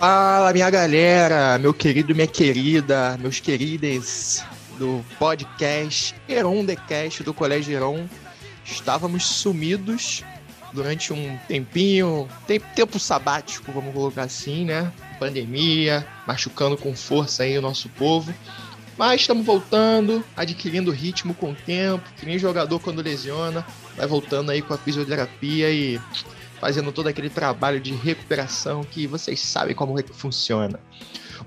Fala, minha galera, meu querido minha querida, meus queridos do podcast Heron The Cast do Colégio Heron. Estávamos sumidos durante um tempinho, tempo sabático, vamos colocar assim, né? Pandemia, machucando com força aí o nosso povo. Mas estamos voltando, adquirindo ritmo com o tempo, que nem jogador quando lesiona, vai voltando aí com a fisioterapia e fazendo todo aquele trabalho de recuperação que vocês sabem como é que funciona.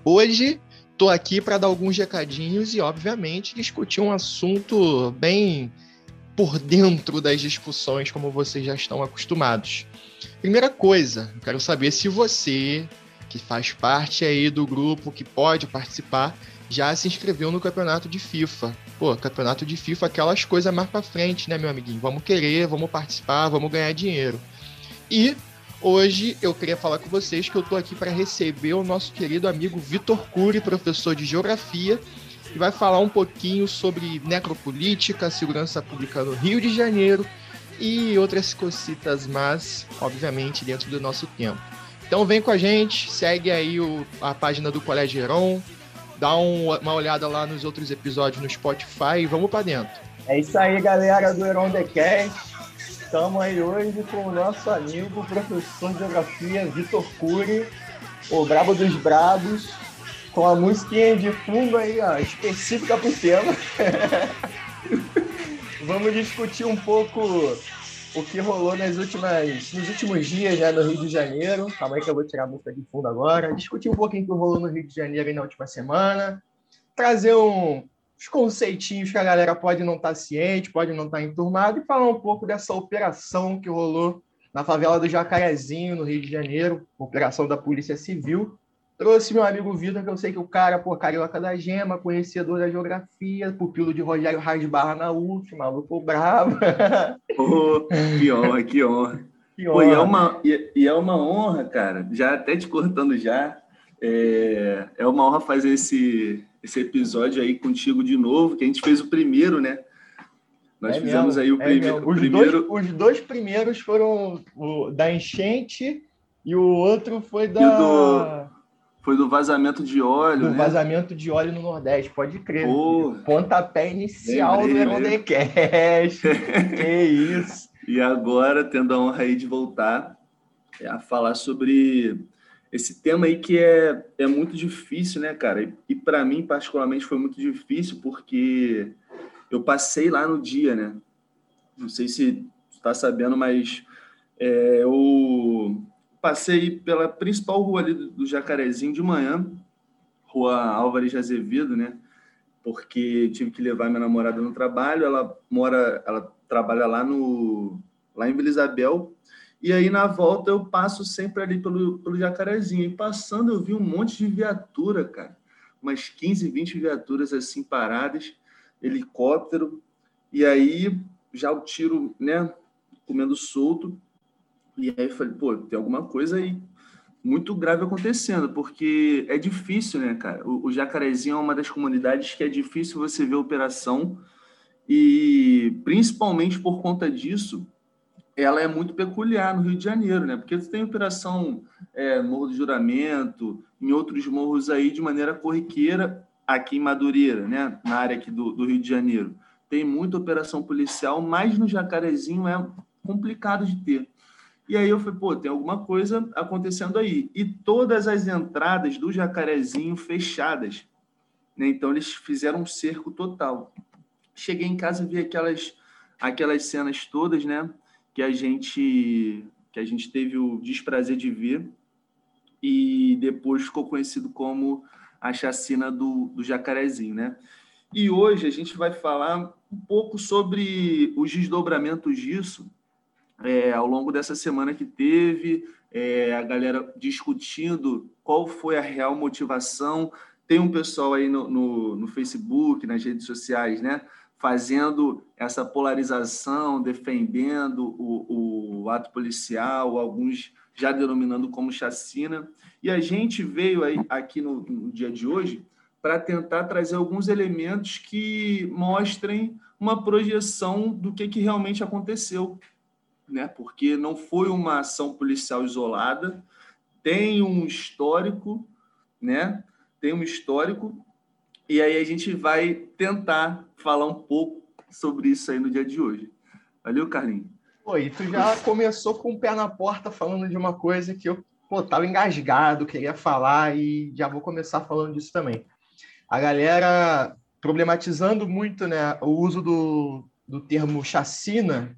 Hoje estou aqui para dar alguns recadinhos e, obviamente, discutir um assunto bem por dentro das discussões, como vocês já estão acostumados. Primeira coisa, quero saber se você, que faz parte aí do grupo, que pode participar, já se inscreveu no campeonato de FIFA. Pô, campeonato de FIFA, aquelas coisas mais para frente, né, meu amiguinho? Vamos querer, vamos participar, vamos ganhar dinheiro. E hoje eu queria falar com vocês que eu estou aqui para receber o nosso querido amigo Vitor Cury, professor de Geografia, e vai falar um pouquinho sobre necropolítica, segurança pública no Rio de Janeiro e outras cositas, mas obviamente dentro do nosso tempo. Então vem com a gente, segue aí o, a página do Colégio Heron, dá um, uma olhada lá nos outros episódios no Spotify e vamos para dentro. É isso aí, galera do Heron The Cast. Estamos aí hoje com o nosso amigo, professor de geografia, Vitor Cury, o brabo dos brabos, com a musiquinha de fundo aí, ó, específica para o tema. Vamos discutir um pouco o que rolou nas últimas, nos últimos dias né, no Rio de Janeiro. Calma aí que eu vou tirar a música de fundo agora. Discutir um pouquinho o que rolou no Rio de Janeiro na última semana. Trazer um, os conceitinhos que a galera pode não estar tá ciente, pode não estar tá enturmado, e falar um pouco dessa operação que rolou na favela do Jacarezinho, no Rio de Janeiro, operação da Polícia Civil. Trouxe meu amigo Vitor, que eu sei que o cara, pô, carioca da gema, conhecedor da geografia, pupilo de Rogério Rasbarra na UF, maluco bravo. Oh, que honra, que honra. Que honra. Pô, e, é uma, e, e, é uma honra, cara, já até te cortando já, é, é uma honra fazer esse, esse episódio aí contigo de novo, que a gente fez o primeiro, né? Nós é fizemos mesmo, aí o, é prime o primeiro. Dois, os dois primeiros foram o da enchente e o outro foi da. Do, foi do vazamento de óleo. Do né? vazamento de óleo no Nordeste, pode crer. Oh, Pontapé inicial lembrei, do Erondecast. que isso. E agora, tendo a honra aí de voltar a falar sobre esse tema aí que é, é muito difícil, né, cara? E, e para mim, particularmente, foi muito difícil porque eu passei lá no dia, né? Não sei se está sabendo, mas é, eu passei pela principal rua ali do, do Jacarezinho de manhã, rua Álvares de Azevedo, né? Porque tive que levar minha namorada no trabalho, ela mora, ela trabalha lá no lá em Vila Isabel, e aí, na volta, eu passo sempre ali pelo, pelo Jacarezinho. E passando, eu vi um monte de viatura, cara. Umas 15, 20 viaturas assim paradas, helicóptero. E aí, já o tiro, né, comendo solto. E aí, falei, pô, tem alguma coisa aí muito grave acontecendo, porque é difícil, né, cara? O, o Jacarezinho é uma das comunidades que é difícil você ver operação. E principalmente por conta disso, ela é muito peculiar no Rio de Janeiro, né? Porque você tem operação é, Morro do Juramento, em outros morros aí de maneira corriqueira, aqui em Madureira, né? Na área aqui do, do Rio de Janeiro. Tem muita operação policial, mas no Jacarezinho é complicado de ter. E aí eu falei, pô, tem alguma coisa acontecendo aí. E todas as entradas do Jacarezinho fechadas. Né? Então eles fizeram um cerco total. Cheguei em casa e vi aquelas, aquelas cenas todas, né? Que a gente que a gente teve o desprazer de ver e depois ficou conhecido como a chacina do, do Jacarezinho, né? E hoje a gente vai falar um pouco sobre os desdobramentos disso é, ao longo dessa semana que teve, é, a galera discutindo qual foi a real motivação. Tem um pessoal aí no, no, no Facebook, nas redes sociais, né? Fazendo essa polarização, defendendo o, o ato policial, alguns já denominando como chacina. E a gente veio aí, aqui no, no dia de hoje para tentar trazer alguns elementos que mostrem uma projeção do que, que realmente aconteceu. né? Porque não foi uma ação policial isolada, tem um histórico, né? Tem um histórico e aí a gente vai tentar falar um pouco sobre isso aí no dia de hoje. Valeu, Carlinhos. Oi, tu já começou com o pé na porta falando de uma coisa que eu pô, tava engasgado, queria falar e já vou começar falando disso também. A galera problematizando muito né, o uso do, do termo chacina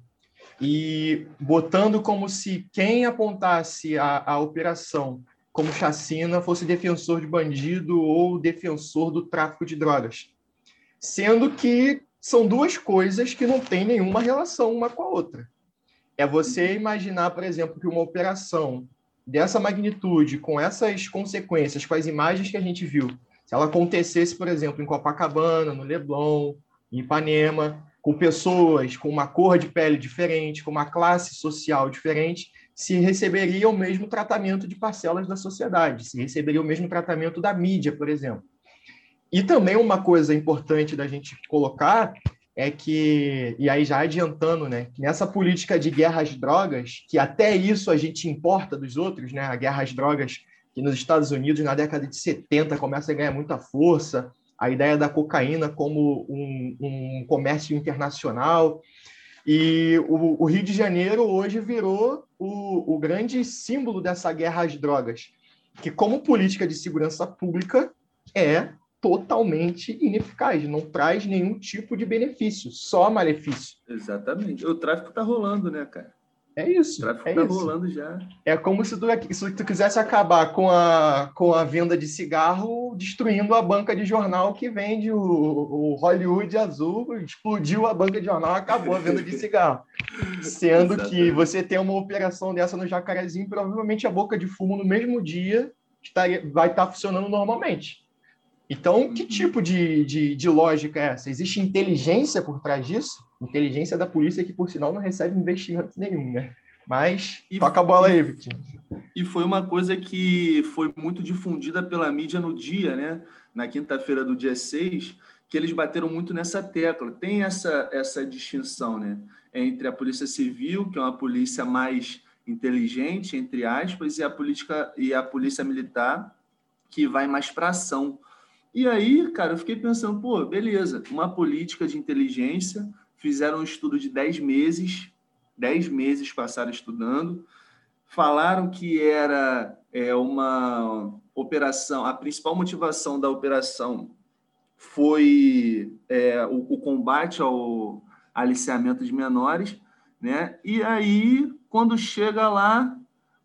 e botando como se quem apontasse a, a operação como chacina fosse defensor de bandido ou defensor do tráfico de drogas. Sendo que são duas coisas que não têm nenhuma relação uma com a outra. É você imaginar, por exemplo, que uma operação dessa magnitude, com essas consequências, com as imagens que a gente viu, se ela acontecesse, por exemplo, em Copacabana, no Leblon, em Ipanema, com pessoas com uma cor de pele diferente, com uma classe social diferente, se receberia o mesmo tratamento de parcelas da sociedade, se receberia o mesmo tratamento da mídia, por exemplo. E também uma coisa importante da gente colocar é que, e aí já adiantando, né, nessa política de guerra às drogas, que até isso a gente importa dos outros, né, a guerra às drogas que nos Estados Unidos, na década de 70, começa a ganhar muita força, a ideia da cocaína como um, um comércio internacional. E o, o, Rio de Janeiro hoje virou o, o grande símbolo dessa guerra às drogas, que, como política de segurança pública, é totalmente ineficaz, não traz nenhum tipo de benefício, só malefício. Exatamente. O tráfico está rolando, né, cara? É isso. Tráfico está é rolando já. É como se tu, se tu quisesse acabar com a, com a venda de cigarro, destruindo a banca de jornal que vende o, o Hollywood azul, explodiu a banca de jornal, acabou a venda de cigarro. Sendo que você tem uma operação dessa no Jacarezinho, provavelmente a boca de fumo no mesmo dia estaria, vai estar funcionando normalmente. Então, que uhum. tipo de, de, de lógica é essa? Existe inteligência por trás disso? Inteligência da polícia que, por sinal, não recebe investimento nenhum, né? Mas e, toca a bola aí, Vitinho. E foi uma coisa que foi muito difundida pela mídia no dia, né? Na quinta-feira do dia 6, que eles bateram muito nessa tecla. Tem essa, essa distinção, né? Entre a polícia civil, que é uma polícia mais inteligente, entre aspas, e a, política, e a polícia militar, que vai mais para ação. E aí, cara, eu fiquei pensando, pô, beleza, uma política de inteligência fizeram um estudo de 10 meses, 10 meses passaram estudando, falaram que era é, uma operação, a principal motivação da operação foi é, o, o, combate ao aliciamento de menores, né? E aí, quando chega lá,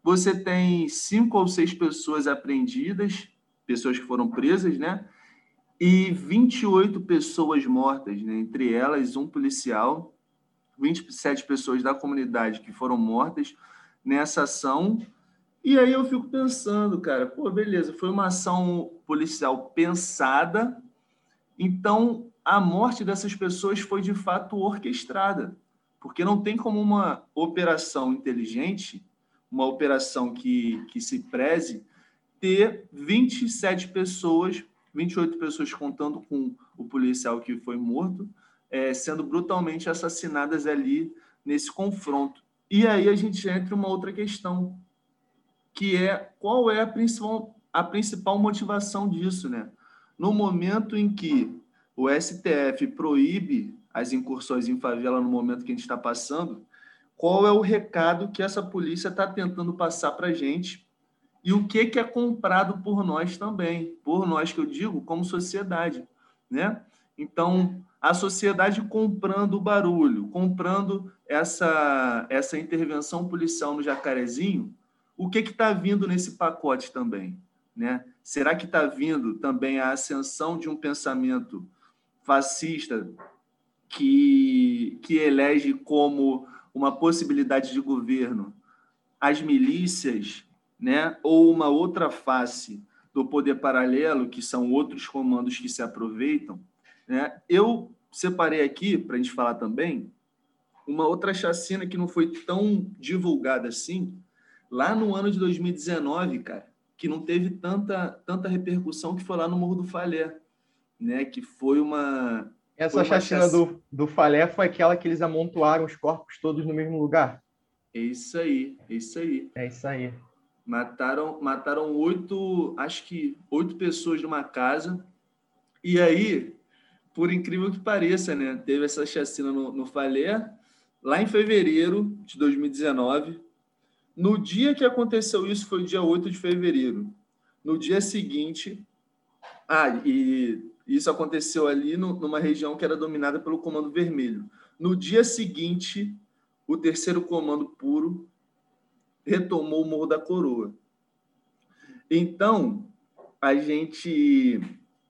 você tem cinco ou seis pessoas apreendidas, pessoas que foram presas, né? E 28 pessoas mortas, né? entre elas um policial, 27 pessoas da comunidade que foram mortas nessa ação. E aí eu fico pensando, cara, pô, beleza, foi uma ação policial pensada, então a morte dessas pessoas foi de fato orquestrada, porque não tem como uma operação inteligente, uma operação que, que se preze, ter 27 pessoas 28 pessoas contando com o policial que foi morto, é, sendo brutalmente assassinadas ali nesse confronto. E aí a gente entra em uma outra questão, que é qual é a principal, a principal motivação disso, né? No momento em que o STF proíbe as incursões em favela no momento que a gente está passando, qual é o recado que essa polícia está tentando passar para a gente e o que, que é comprado por nós também, por nós que eu digo, como sociedade, né? Então, a sociedade comprando o barulho, comprando essa, essa intervenção policial no Jacarezinho, o que está vindo nesse pacote também? Né? Será que está vindo também a ascensão de um pensamento fascista que, que elege como uma possibilidade de governo as milícias né? ou uma outra face do poder paralelo, que são outros comandos que se aproveitam. Né? Eu separei aqui, para a gente falar também, uma outra chacina que não foi tão divulgada assim, lá no ano de 2019, cara, que não teve tanta, tanta repercussão, que foi lá no Morro do Falé, né? que foi uma... Essa foi uma chacina, chacina do, do Falé foi aquela que eles amontoaram os corpos todos no mesmo lugar? É isso aí, é isso aí. É isso aí. Mataram, mataram oito, acho que oito pessoas numa casa. E aí, por incrível que pareça, né? Teve essa chacina no, no Falé, lá em fevereiro de 2019. No dia que aconteceu isso, foi dia 8 de fevereiro. No dia seguinte. Ah, e isso aconteceu ali no, numa região que era dominada pelo Comando Vermelho. No dia seguinte, o terceiro Comando Puro retomou o Morro da Coroa. Então, a gente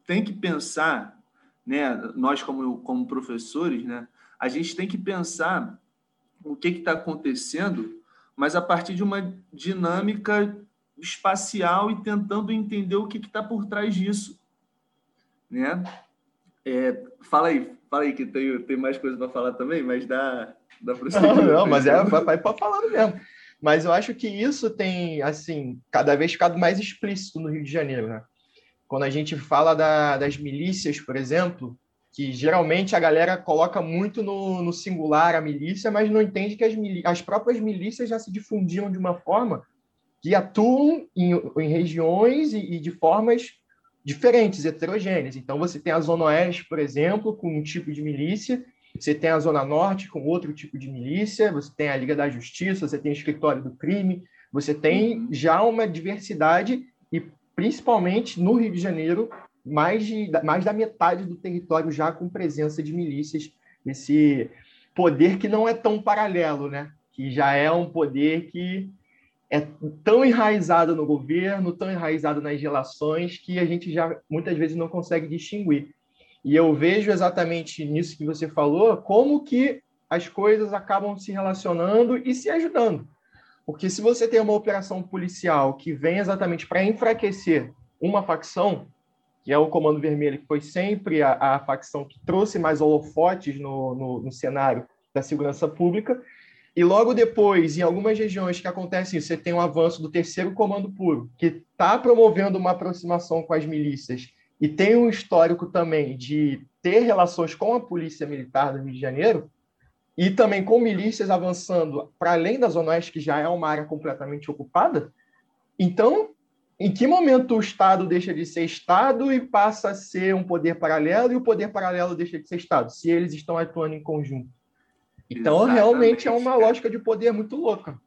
tem que pensar, né, nós como, como professores, né, a gente tem que pensar o que está acontecendo, mas a partir de uma dinâmica espacial e tentando entender o que está por trás disso. Né? É, fala aí, fala aí que tem, tem mais coisa para falar também, mas dá, dá para Não, não, mas é vai para falar mesmo. Mas eu acho que isso tem, assim, cada vez ficado mais explícito no Rio de Janeiro, né? Quando a gente fala da, das milícias, por exemplo, que geralmente a galera coloca muito no, no singular a milícia, mas não entende que as, as próprias milícias já se difundiam de uma forma que atuam em, em regiões e, e, de formas diferentes, heterogêneas. Então, você tem a Zona Oeste, por exemplo, com um tipo de milícia, você tem a Zona Norte com outro tipo de milícia, você tem a Liga da Justiça, você tem o Escritório do Crime, você tem uhum. já uma diversidade e principalmente no Rio de Janeiro, mais, de, mais da metade do território já com presença de milícias, esse poder que não é tão paralelo, né? que já é um poder que é tão enraizado no governo, tão enraizado nas relações, que a gente já muitas vezes não consegue distinguir. E eu vejo exatamente nisso que você falou, como que as coisas acabam se relacionando e se ajudando. Porque se você tem uma operação policial que vem exatamente para enfraquecer uma facção, que é o Comando Vermelho, que foi sempre a, a facção que trouxe mais holofotes no, no, no, cenário da segurança pública, e logo depois, em algumas regiões que acontece isso, você tem um avanço do terceiro Comando Puro, que está promovendo uma aproximação com as milícias e tem um histórico também de ter relações com a polícia militar do Rio de Janeiro e também com milícias avançando para além da Zona Oeste, que já é uma área completamente ocupada. Então, em que momento o Estado deixa de ser Estado e passa a ser um poder paralelo e o poder paralelo deixa de ser Estado, se eles estão atuando em conjunto? Então, Exatamente, realmente é uma lógica de poder muito louca.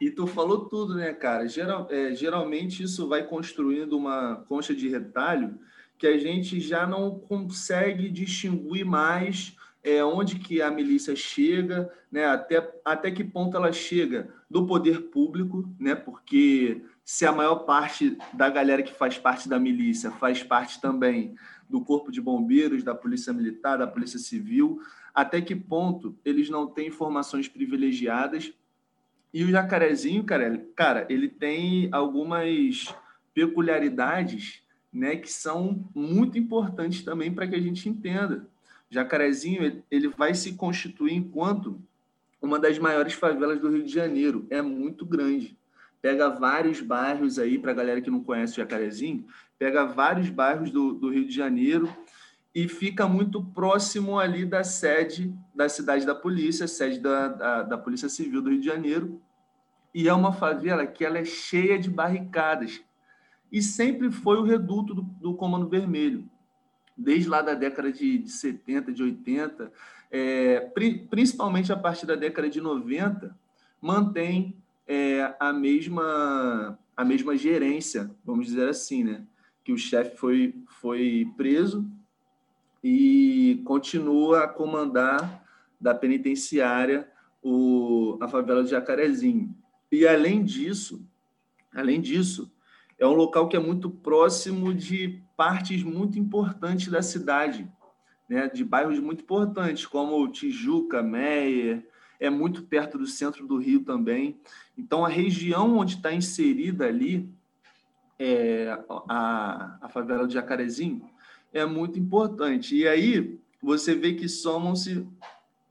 E tu falou tudo, né, cara? Geral, é, geralmente isso vai construindo uma concha de retalho que a gente já não consegue distinguir mais é, onde que a milícia chega, né? Até, até que ponto ela chega do poder público, né? Porque se a maior parte da galera que faz parte da milícia faz parte também do corpo de bombeiros, da polícia militar, da polícia civil, até que ponto eles não têm informações privilegiadas e o jacarezinho, cara, cara, ele tem algumas peculiaridades, né, que são muito importantes também para que a gente entenda. O jacarezinho, ele vai se constituir enquanto uma das maiores favelas do Rio de Janeiro. É muito grande. Pega vários bairros aí, para a galera que não conhece o Jacarezinho, pega vários bairros do, do Rio de Janeiro e fica muito próximo ali da sede da cidade da polícia, sede da, da, da, Polícia Civil do Rio de Janeiro. E é uma favela que ela é cheia de barricadas. E sempre foi o reduto do, do Comando Vermelho. Desde lá da década de, de 70, de 80, é, pri, principalmente a partir da década de 90, mantém é, a, mesma, a mesma gerência, vamos dizer assim, né? que o chefe foi, foi preso e continua a comandar da penitenciária o, a favela de Jacarezinho. E além disso, além disso, é um local que é muito próximo de partes muito importantes da cidade, né? de bairros muito importantes, como Tijuca, Meyer, é muito perto do centro do Rio também. Então, a região onde está inserida ali é, a, a favela de Jacarezinho é muito importante. E aí você vê que somam-se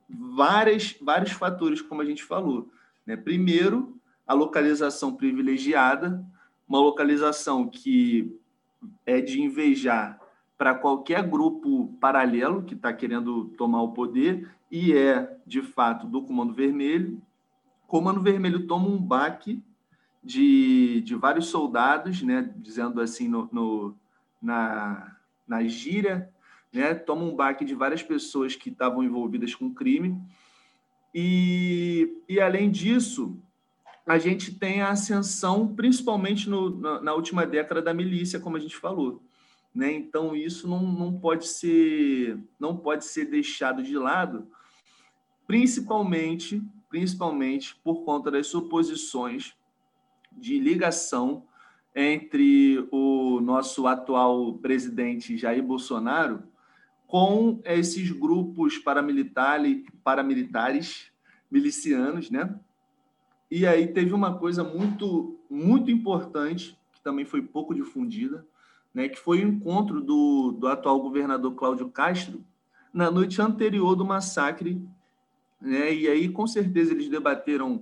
várias, vários fatores, como a gente falou. Né? Primeiro, a localização privilegiada, uma localização que é de invejar para qualquer grupo paralelo que está querendo tomar o poder e é, de fato, do Comando Vermelho. Comando Vermelho toma um baque de, de vários soldados, né, dizendo assim no, no na, na gíria, né, toma um baque de várias pessoas que estavam envolvidas com crime. E, e além disso, a gente tem a ascensão, principalmente no, na, na, última década, da milícia, como a gente falou. Né? Então, isso não, não, pode ser, não pode ser deixado de lado, principalmente, principalmente por conta das suposições de ligação entre o nosso atual presidente Jair Bolsonaro com esses grupos paramilitares, paramilitares milicianos, né? E aí teve uma coisa muito muito importante que também foi pouco difundida, né? Que foi o encontro do, do atual governador Cláudio Castro na noite anterior do massacre, né? E aí com certeza eles debateram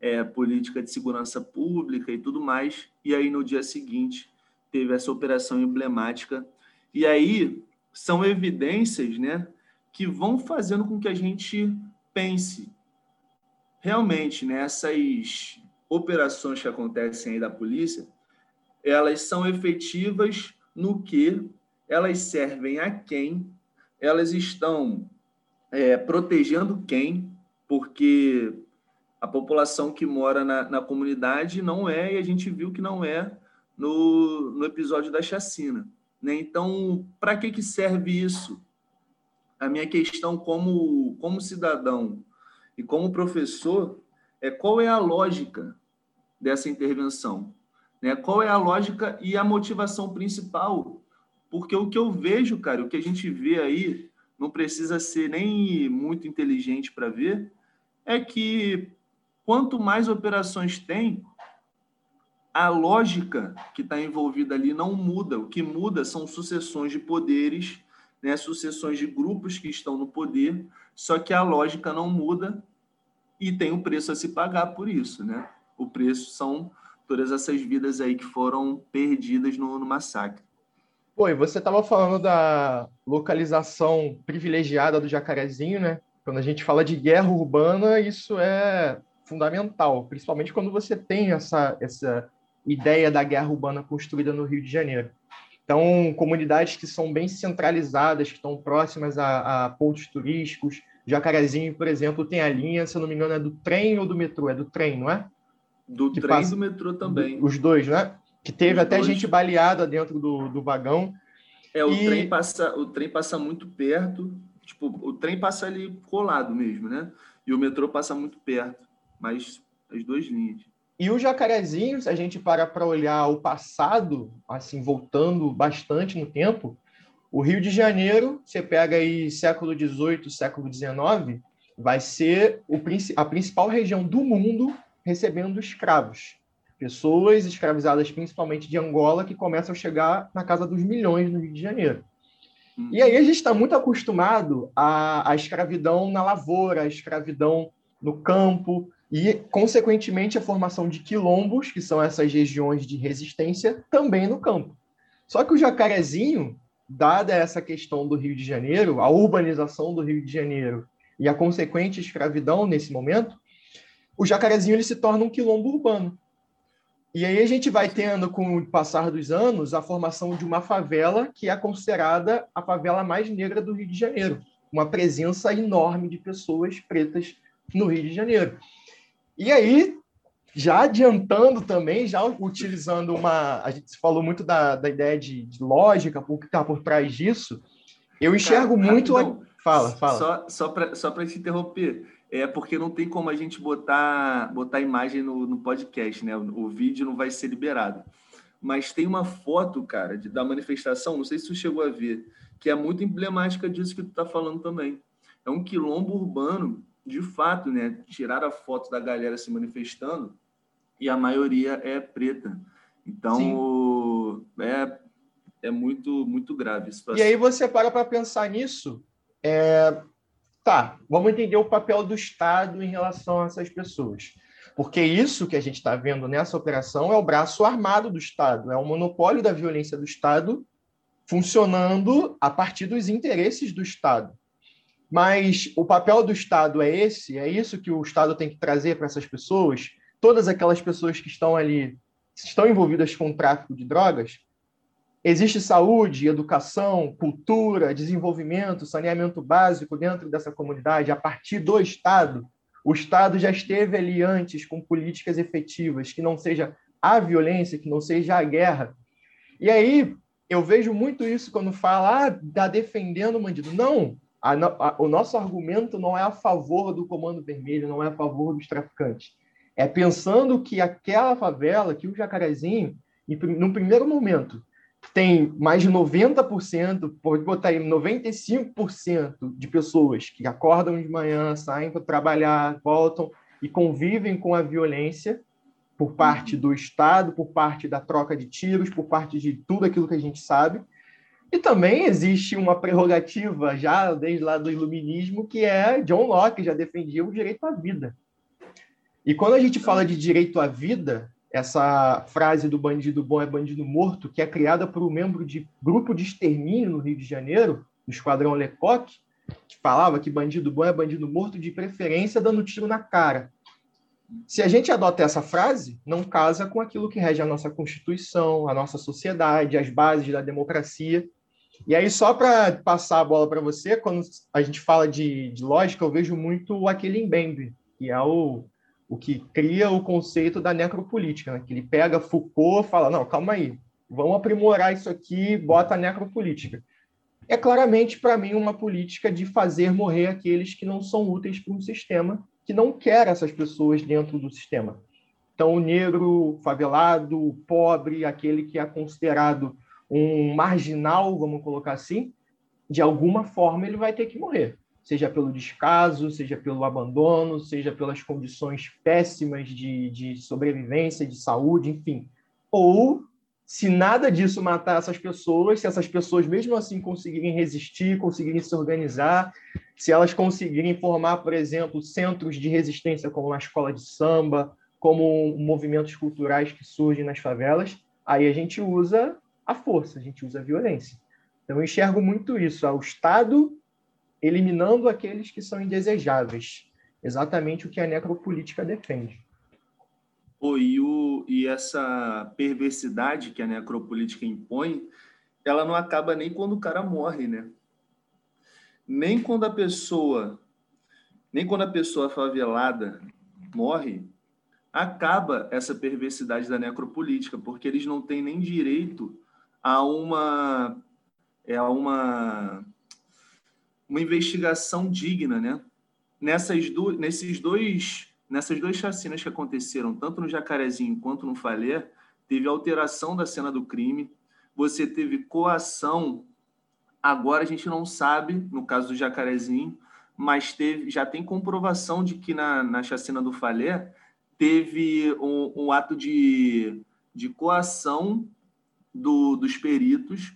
é, política de segurança pública e tudo mais. E aí, no dia seguinte, teve essa operação emblemática. E aí, são evidências né, que vão fazendo com que a gente pense realmente né, operações que acontecem aí da polícia, elas são efetivas no que elas servem a quem, elas estão é, protegendo quem, porque a população que mora na, na comunidade não é, e a gente viu que não é no, no episódio da chacina. Né? Então, para que, que serve isso? A minha questão como, como cidadão e como professor é qual é a lógica dessa intervenção? Né? Qual é a lógica e a motivação principal? Porque o que eu vejo, cara, o que a gente vê aí, não precisa ser nem muito inteligente para ver, é que Quanto mais operações tem, a lógica que está envolvida ali não muda. O que muda são sucessões de poderes, né, sucessões de grupos que estão no poder, só que a lógica não muda e tem um preço a se pagar por isso. Né? O preço são todas essas vidas aí que foram perdidas no, no massacre. Pô, e você estava falando da localização privilegiada do Jacarezinho, né? Quando a gente fala de guerra urbana, isso é fundamental, principalmente quando você tem essa, essa ideia da guerra urbana construída no Rio de Janeiro. Então, comunidades que são bem centralizadas, que estão próximas a, a pontos turísticos. Jacarezinho, por exemplo, tem a linha, se eu não me engano, é do trem ou do metrô? É do trem, não é? Do que trem e do metrô também. Os dois, né? Que teve Os até dois. gente baleada dentro do, do vagão. É, o, e... trem passa, o trem passa muito perto, tipo, o trem passa ali colado mesmo, né? E o metrô passa muito perto mas as duas linhas. E o Jacarezinho, se a gente para para olhar o passado, assim, voltando bastante no tempo, o Rio de Janeiro, você pega aí século XVIII, século XIX, vai ser o, a principal região do mundo recebendo escravos. Pessoas escravizadas principalmente de Angola que começam a chegar na casa dos milhões no Rio de Janeiro. Hum. E aí a gente está muito acostumado à, à escravidão na lavoura, à escravidão no campo, e, consequentemente, a formação de quilombos, que são essas regiões de resistência, também no campo. Só que o jacarezinho, dada essa questão do Rio de Janeiro, a urbanização do Rio de Janeiro e a consequente escravidão nesse momento, o jacarezinho ele se torna um quilombo urbano. E aí a gente vai tendo, com o passar dos anos, a formação de uma favela que é considerada a favela mais negra do Rio de Janeiro. Uma presença enorme de pessoas pretas no Rio de Janeiro. E aí, já adiantando também, já utilizando uma. A gente falou muito da, da ideia de, de lógica, o que está por trás disso. Eu enxergo Cara, muito. Rapidão. Fala, fala. Só, só para só te interromper. É porque não tem como a gente botar, botar imagem no, no podcast, né? O, o vídeo não vai ser liberado. Mas tem uma foto, cara, de, da manifestação, não sei se tu chegou a ver, que é muito emblemática disso que tu está falando também. É um quilombo urbano de fato, né, tiraram a foto da galera se manifestando e a maioria é preta. Então, é, é muito, muito grave a situação. E aí você para para pensar nisso, é... tá, vamos entender o papel do Estado em relação a essas pessoas. Porque isso que a gente está vendo nessa operação é o braço armado do Estado, é o monopólio da violência do Estado funcionando a partir dos interesses do Estado. Mas o papel do Estado é esse, é isso que o Estado tem que trazer para essas pessoas, todas aquelas pessoas que estão ali, estão envolvidas com o tráfico de drogas. Existe saúde, educação, cultura, desenvolvimento, saneamento básico dentro dessa comunidade a partir do Estado. O Estado já esteve ali antes com políticas efetivas, que não seja a violência, que não seja a guerra. E aí eu vejo muito isso quando fala, ah, tá defendendo o bandido. Não, a, a, o nosso argumento não é a favor do Comando Vermelho, não é a favor dos traficantes. É pensando que aquela favela, que o Jacarezinho, no primeiro momento, tem mais de 90%, pode botar aí 95% de pessoas que acordam de manhã, saem para trabalhar, voltam e convivem com a violência por parte do Estado, por parte da troca de tiros, por parte de tudo aquilo que a gente sabe. E também existe uma prerrogativa já desde lá do iluminismo que é John Locke já defendia o direito à vida. E quando a gente fala de direito à vida, essa frase do bandido bom é bandido morto, que é criada por um membro de grupo de extermínio no Rio de Janeiro, no Esquadrão Lecoq, que falava que bandido bom é bandido morto, de preferência dando tiro na cara. Se a gente adota essa frase, não casa com aquilo que rege a nossa Constituição, a nossa sociedade, as bases da democracia. E aí, só para passar a bola para você, quando a gente fala de, de, lógica, eu vejo muito o Aquilin Bembe, que é o o que cria o conceito da necropolítica, né? que ele pega Foucault fala, não, calma aí, vamos aprimorar isso aqui, bota a necropolítica. É claramente, para mim, uma política de fazer morrer aqueles que não são úteis para um sistema que não quer essas pessoas dentro do sistema. Então, o negro, favelado, o pobre, aquele que é considerado um marginal, vamos colocar assim, de alguma forma ele vai ter que morrer seja pelo descaso, seja pelo abandono, seja pelas condições péssimas de, de sobrevivência, de saúde, enfim. Ou, se nada disso matar essas pessoas, se essas pessoas mesmo assim conseguirem resistir, conseguirem se organizar, se elas conseguirem formar, por exemplo, centros de resistência como uma escola de samba, como movimentos culturais que surgem nas favelas, aí a gente usa a força, a gente usa a violência. Então, eu enxergo muito isso. O Estado eliminando aqueles que são indesejáveis. Exatamente o que a necropolítica defende. Oh, e, o, e essa perversidade que a necropolítica impõe, ela não acaba nem quando o cara morre, né? Nem quando a pessoa, nem quando a pessoa favelada morre, acaba essa perversidade da necropolítica, porque eles não têm nem direito a uma é uma uma investigação digna, né? Nessas do, nesses dois, nessas duas chacinas que aconteceram, tanto no Jacarezinho quanto no Falé, teve alteração da cena do crime, você teve coação. Agora a gente não sabe, no caso do Jacarezinho, mas teve, já tem comprovação de que na, na chacina do Falé teve um, um ato de, de coação do, dos peritos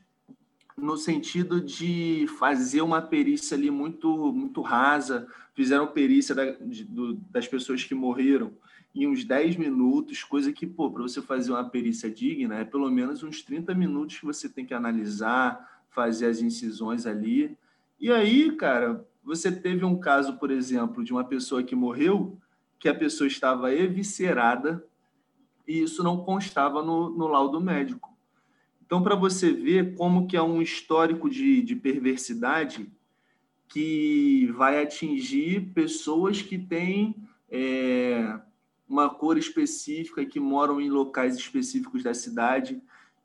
no sentido de fazer uma perícia ali muito, muito rasa. Fizeram perícia da, de, do, das pessoas que morreram em uns 10 minutos, coisa que, pô, para você fazer uma perícia digna, é pelo menos uns 30 minutos que você tem que analisar, fazer as incisões ali. E aí, cara, você teve um caso, por exemplo, de uma pessoa que morreu, que a pessoa estava eviscerada e isso não constava no, no laudo médico. Então, para você ver como que é um histórico de, de perversidade que vai atingir pessoas que têm é, uma cor específica, que moram em locais específicos da cidade,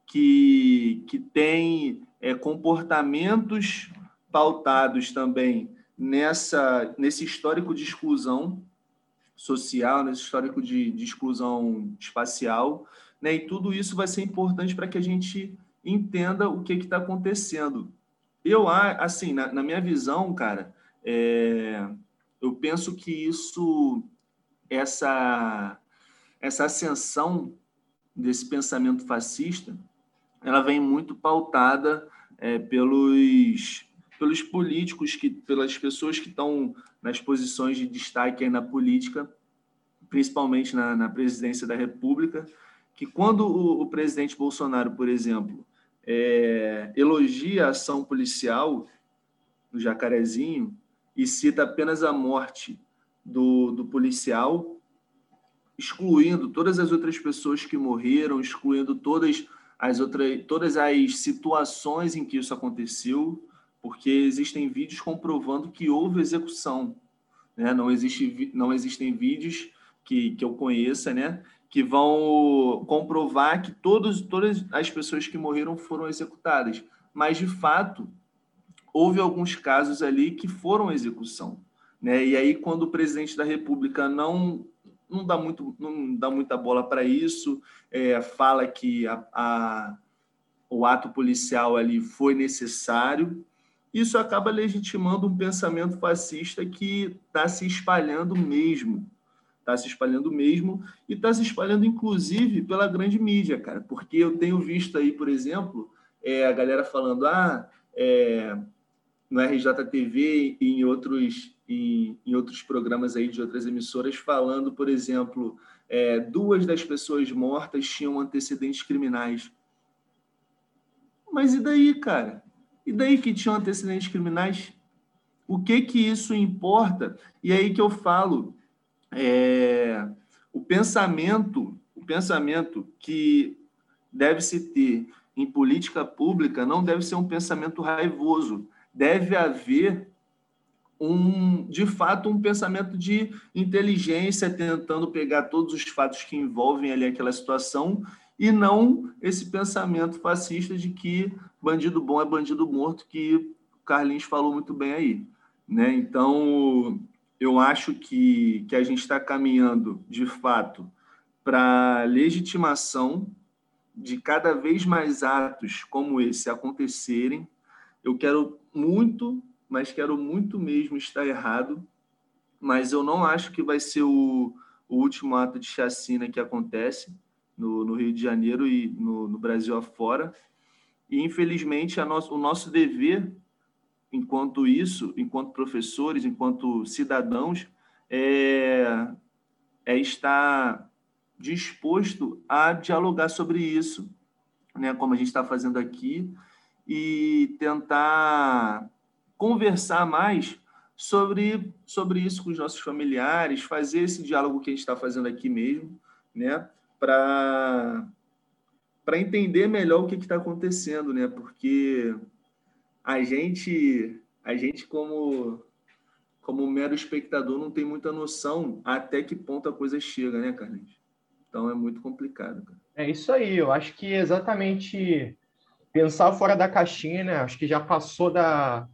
que, que têm é, comportamentos pautados também nessa, nesse histórico de exclusão social, nesse histórico de, de exclusão espacial, né? E tudo isso vai ser importante para que a gente entenda o que está acontecendo. Eu, assim, na, na, minha visão, cara, é, eu penso que isso, essa, essa ascensão desse pensamento fascista, ela vem muito pautada é, pelos, pelos políticos, que, pelas pessoas que estão nas posições de destaque na política, principalmente na, na presidência da República, que quando o, o presidente Bolsonaro, por exemplo, é, elogia a ação policial no Jacarezinho, e cita apenas a morte do, do policial, excluindo todas as outras pessoas que morreram, excluindo todas as outras, todas as situações em que isso aconteceu, porque existem vídeos comprovando que houve execução. Né? Não, existe, não existem vídeos que, que eu conheça, né? Que vão comprovar que todos, todas as pessoas que morreram foram executadas. Mas, de fato, houve alguns casos ali que foram execução. Né? E aí, quando o presidente da República não, não, dá, muito, não dá muita bola para isso, é, fala que a, a, o ato policial ali foi necessário, isso acaba legitimando um pensamento fascista que está se espalhando mesmo. Está se espalhando mesmo e está se espalhando, inclusive, pela grande mídia, cara. Porque eu tenho visto aí, por exemplo, é, a galera falando, ah, é, no RJTV e em outros, em, em, outros programas aí de outras emissoras, falando, por exemplo, é, duas das pessoas mortas tinham antecedentes criminais. Mas e daí, cara? E daí que tinham antecedentes criminais? O que que isso importa? E aí que eu falo, é, o pensamento, o pensamento que deve se ter em política pública não deve ser um pensamento raivoso, deve haver um, de fato, um pensamento de inteligência, tentando pegar todos os fatos que envolvem ali aquela situação e não esse pensamento fascista de que bandido bom é bandido morto, que o Carlinhos falou muito bem aí. Né? Então, eu acho que, que a gente está caminhando, de fato, para legitimação de cada vez mais atos como esse acontecerem. Eu quero muito, mas quero muito mesmo estar errado, mas eu não acho que vai ser o, o último ato de chacina que acontece no, no Rio de Janeiro e no, no Brasil afora. E, infelizmente, nosso, o nosso dever, enquanto isso, enquanto professores, enquanto cidadãos, é, é estar disposto a dialogar sobre isso, né, como a gente está fazendo aqui, e tentar conversar mais sobre, sobre isso com os nossos familiares, fazer esse diálogo que a gente está fazendo aqui mesmo, né? para entender melhor o que está acontecendo, né? Porque a gente, a gente como como mero espectador não tem muita noção até que ponto a coisa chega, né, Carlinhos? Então é muito complicado. Cara. É isso aí. Eu acho que exatamente pensar fora da caixinha, né? Acho que já passou da,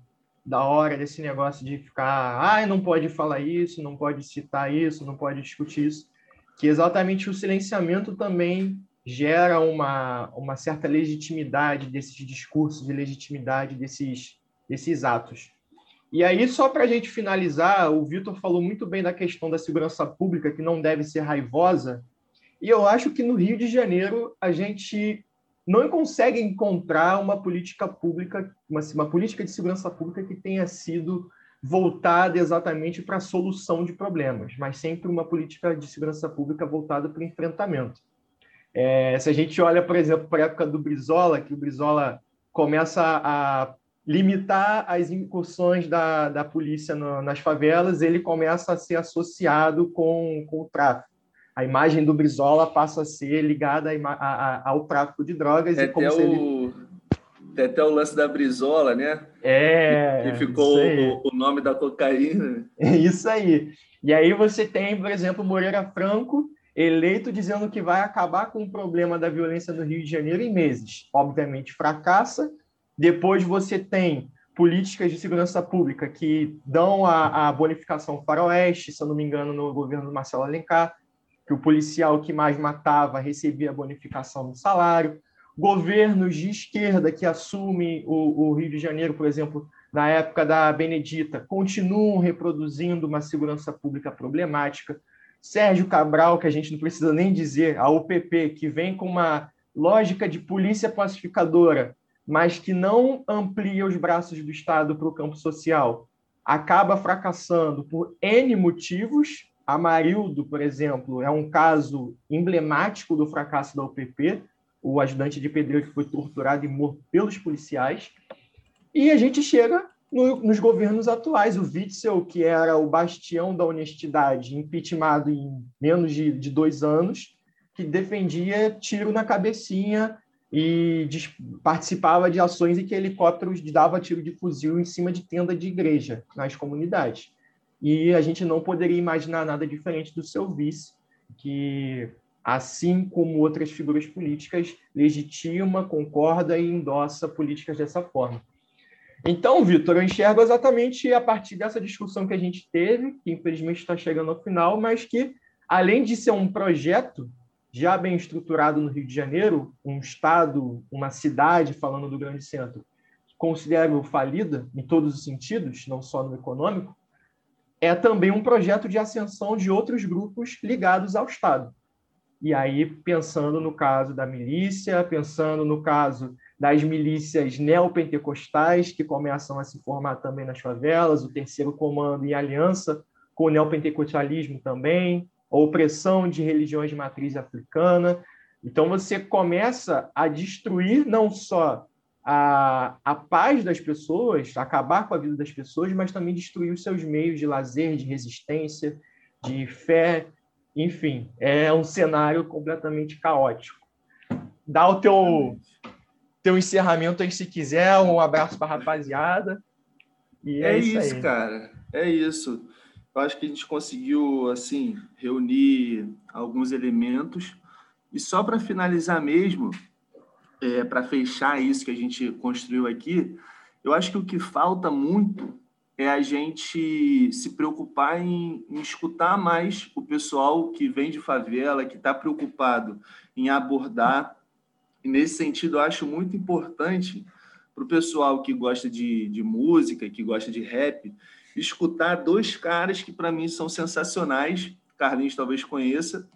da hora desse negócio de ficar, ah, não pode falar isso, não pode citar isso, não pode discutir isso que exatamente o silenciamento também gera uma, uma certa legitimidade desses discursos, de legitimidade desses, desses atos. E aí, só para a gente finalizar, o Vitor falou muito bem da questão da segurança pública, que não deve ser raivosa, e eu acho que no Rio de Janeiro a gente não consegue encontrar uma política pública, uma, uma política de segurança pública que tenha sido voltada exatamente para a solução de problemas, mas sempre uma política de segurança pública voltada para o enfrentamento. É, se a gente olha, por exemplo, para a época do Brizola, que o Brizola começa a limitar as incursões da, da polícia no, nas favelas, ele começa a ser associado com, com o tráfico. A imagem do Brizola passa a ser ligada a, a, ao tráfico de drogas. É e como até o... Ele tem até o lance da Brizola, né? É. Que ficou o, o, nome da cocaína. É isso aí. E aí você tem, por exemplo, Moreira Franco eleito dizendo que vai acabar com o problema da violência no Rio de Janeiro em meses. Obviamente fracassa. Depois você tem políticas de segurança pública que dão a, a bonificação faroeste, se eu não me engano, no governo do Marcelo Alencar, que o policial que mais matava recebia bonificação do salário governos de esquerda que assumem o, o, Rio de Janeiro, por exemplo, na época da Benedita, continuam reproduzindo uma segurança pública problemática. Sérgio Cabral, que a gente não precisa nem dizer, a UPP, que vem com uma lógica de polícia pacificadora, mas que não amplia os braços do Estado para o campo social, acaba fracassando por N motivos. Amarildo, por exemplo, é um caso emblemático do fracasso da UPP, o ajudante de pedreiro que foi torturado e morto pelos policiais. E a gente chega no, nos governos atuais. O Witzel, que era o bastião da honestidade, impeachmentado em menos de, de dois anos, que defendia tiro na cabecinha e participava de ações em que helicópteros dava tiro de fuzil em cima de tenda de igreja nas comunidades. E a gente não poderia imaginar nada diferente do seu vice, que, assim como outras figuras políticas, legitima, concorda e endossa políticas dessa forma. Então, Vitor, eu enxergo exatamente a partir dessa discussão que a gente teve, que infelizmente está chegando ao final, mas que, além de ser um projeto já bem estruturado no Rio de Janeiro, um estado, uma cidade, falando do grande centro, considero falida em todos os sentidos, não só no econômico, é também um projeto de ascensão de outros grupos ligados ao Estado. E aí, pensando no caso da milícia, pensando no caso das milícias neopentecostais, que começam a se formar também nas favelas, o terceiro comando em aliança com o neopentecostalismo também, a opressão de religiões de matriz africana. Então, você começa a destruir não só a, a paz das pessoas, acabar com a vida das pessoas, mas também destruir os seus meios de lazer, de resistência, de fé, enfim, é um cenário completamente caótico. Dá o teu teu encerramento aí se quiser, um abraço para a rapaziada. E é, é isso, isso cara. É isso. Eu acho que a gente conseguiu assim reunir alguns elementos e só para finalizar mesmo, é, para fechar isso que a gente construiu aqui, eu acho que o que falta muito é a gente se preocupar em, em escutar mais o pessoal que vem de favela, que está preocupado em abordar e nesse sentido, eu acho muito importante para o pessoal que gosta de, de música, que gosta de rap, escutar dois caras que para mim são sensacionais. Carlinhos talvez conheça,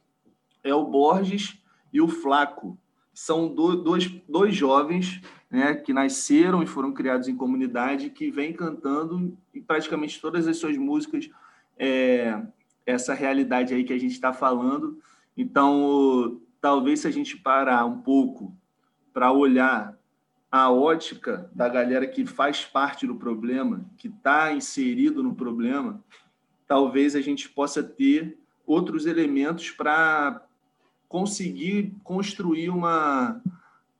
é o Borges e o Flaco. São do, dois, dois jovens né, que nasceram e foram criados em comunidade, que vêm cantando em praticamente todas as suas músicas é, essa realidade aí que a gente está falando. Então, talvez se a gente parar um pouco para olhar a ótica da galera que faz parte do problema, que está inserido no problema, talvez a gente possa ter outros elementos para conseguir construir uma,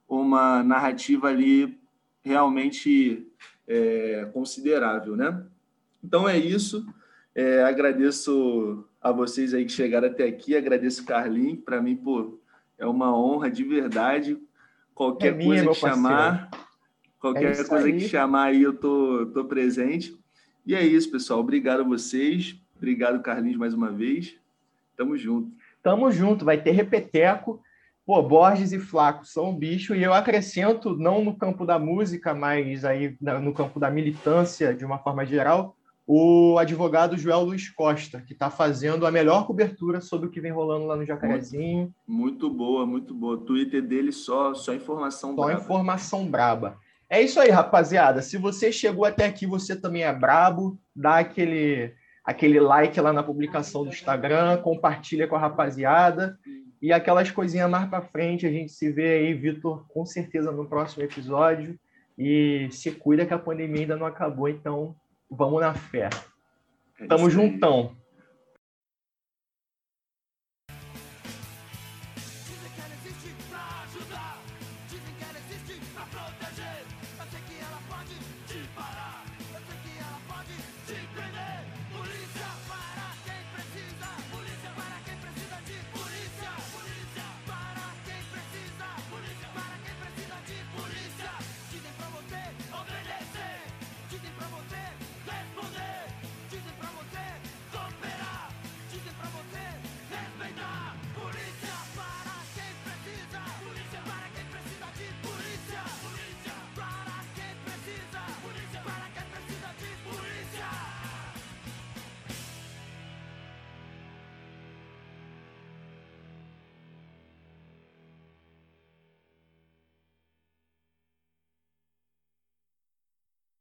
uma narrativa ali realmente é, considerável, né? Então é isso. É, agradeço a vocês aí que chegaram até aqui, agradeço Carlinhos, para mim, pô, é uma honra de verdade Qualquer é minha, coisa que chamar, qualquer é coisa aí. que chamar aí, eu tô, tô presente. E é isso, pessoal. Obrigado a vocês. Obrigado, Carlinhos, mais uma vez. Tamo junto. Tamo junto. Vai ter repeteco. Pô, Borges e Flaco são um bicho. E eu acrescento, não no campo da música, mas aí no campo da militância, de uma forma geral, o advogado Joel Luiz Costa, que está fazendo a melhor cobertura sobre o que vem rolando lá no Jacarezinho. Muito, muito boa, muito boa. O Twitter dele só, só informação só braba. Só informação braba. É isso aí, rapaziada. Se você chegou até aqui, você também é brabo, dá aquele, aquele like lá na publicação do Instagram, compartilha com a rapaziada. E aquelas coisinhas mais para frente, a gente se vê aí, Vitor, com certeza no próximo episódio. E se cuida que a pandemia ainda não acabou, então Vamos na fé. É Tamo juntão.